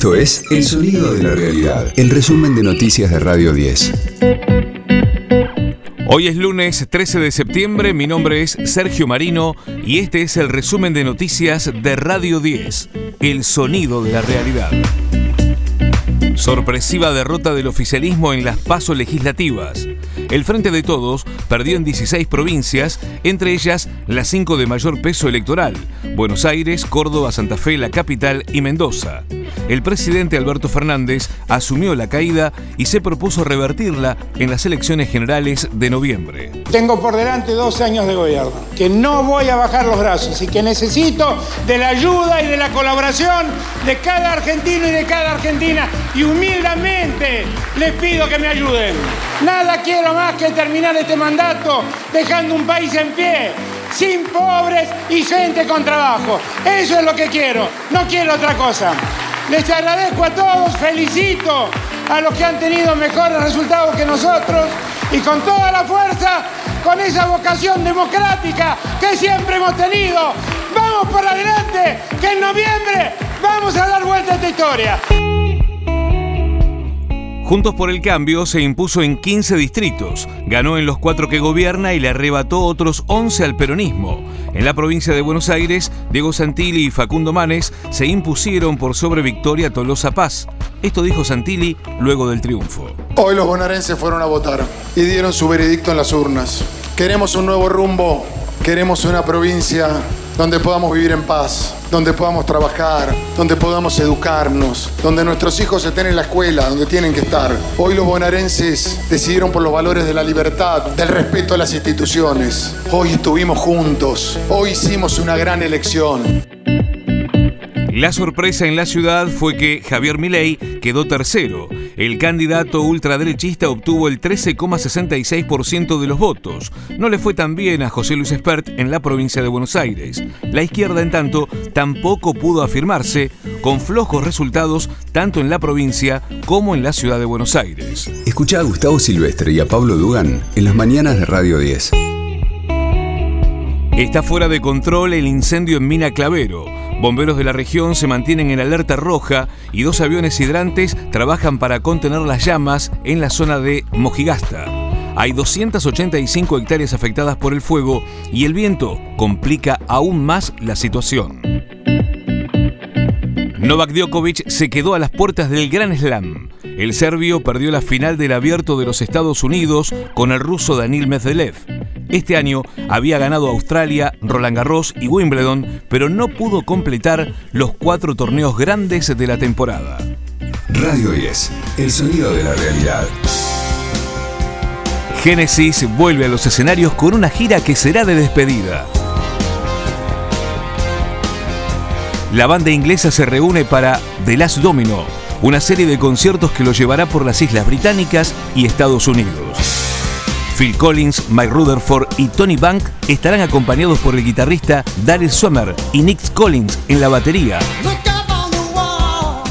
Esto es El Sonido de la Realidad, el resumen de noticias de Radio 10. Hoy es lunes 13 de septiembre, mi nombre es Sergio Marino y este es el resumen de noticias de Radio 10, El Sonido de la Realidad. Sorpresiva derrota del oficialismo en las pasos legislativas. El Frente de Todos perdió en 16 provincias, entre ellas las cinco de mayor peso electoral, Buenos Aires, Córdoba, Santa Fe, la capital y Mendoza. El presidente Alberto Fernández asumió la caída y se propuso revertirla en las elecciones generales de noviembre. Tengo por delante dos años de gobierno, que no voy a bajar los brazos y que necesito de la ayuda y de la colaboración de cada argentino y de cada argentina y humildemente les pido que me ayuden. Nada quiero más que terminar este mandato dejando un país en pie, sin pobres y gente con trabajo. Eso es lo que quiero, no quiero otra cosa. Les agradezco a todos, felicito a los que han tenido mejores resultados que nosotros y con toda la fuerza, con esa vocación democrática que siempre hemos tenido. Vamos por adelante, que en noviembre vamos a dar vuelta a esta historia. Juntos por el Cambio se impuso en 15 distritos, ganó en los cuatro que gobierna y le arrebató otros 11 al peronismo. En la provincia de Buenos Aires, Diego Santilli y Facundo Manes se impusieron por sobre Victoria Tolosa Paz. Esto dijo Santilli luego del triunfo. Hoy los bonaerenses fueron a votar y dieron su veredicto en las urnas. Queremos un nuevo rumbo, queremos una provincia donde podamos vivir en paz, donde podamos trabajar, donde podamos educarnos, donde nuestros hijos estén en la escuela, donde tienen que estar. Hoy los bonaerenses decidieron por los valores de la libertad, del respeto a las instituciones. Hoy estuvimos juntos, hoy hicimos una gran elección. La sorpresa en la ciudad fue que Javier Milei quedó tercero. El candidato ultraderechista obtuvo el 13,66% de los votos. No le fue tan bien a José Luis Espert en la provincia de Buenos Aires. La izquierda, en tanto, tampoco pudo afirmarse, con flojos resultados tanto en la provincia como en la ciudad de Buenos Aires. Escucha a Gustavo Silvestre y a Pablo Dugan en las mañanas de Radio 10. Está fuera de control el incendio en Mina Clavero. Bomberos de la región se mantienen en alerta roja y dos aviones hidrantes trabajan para contener las llamas en la zona de Mojigasta. Hay 285 hectáreas afectadas por el fuego y el viento complica aún más la situación. Novak Djokovic se quedó a las puertas del Gran Slam. El serbio perdió la final del abierto de los Estados Unidos con el ruso Daniil Medvedev. Este año había ganado Australia, Roland Garros y Wimbledon, pero no pudo completar los cuatro torneos grandes de la temporada. Radio 10, el sonido de la realidad. Genesis vuelve a los escenarios con una gira que será de despedida. La banda inglesa se reúne para The Last Domino, una serie de conciertos que lo llevará por las Islas Británicas y Estados Unidos. Phil Collins, Mike Rutherford y Tony Bank estarán acompañados por el guitarrista Daryl Sommer y Nick Collins en la batería.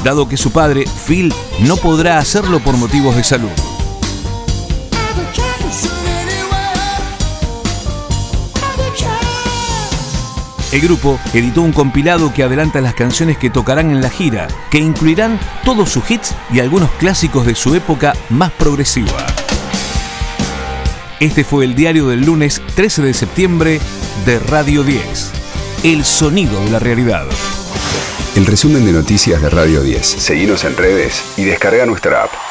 Dado que su padre, Phil, no podrá hacerlo por motivos de salud. El grupo editó un compilado que adelanta las canciones que tocarán en la gira, que incluirán todos sus hits y algunos clásicos de su época más progresiva. Este fue el diario del lunes 13 de septiembre de Radio 10. El sonido de la realidad. El resumen de noticias de Radio 10. Seguimos en redes y descarga nuestra app.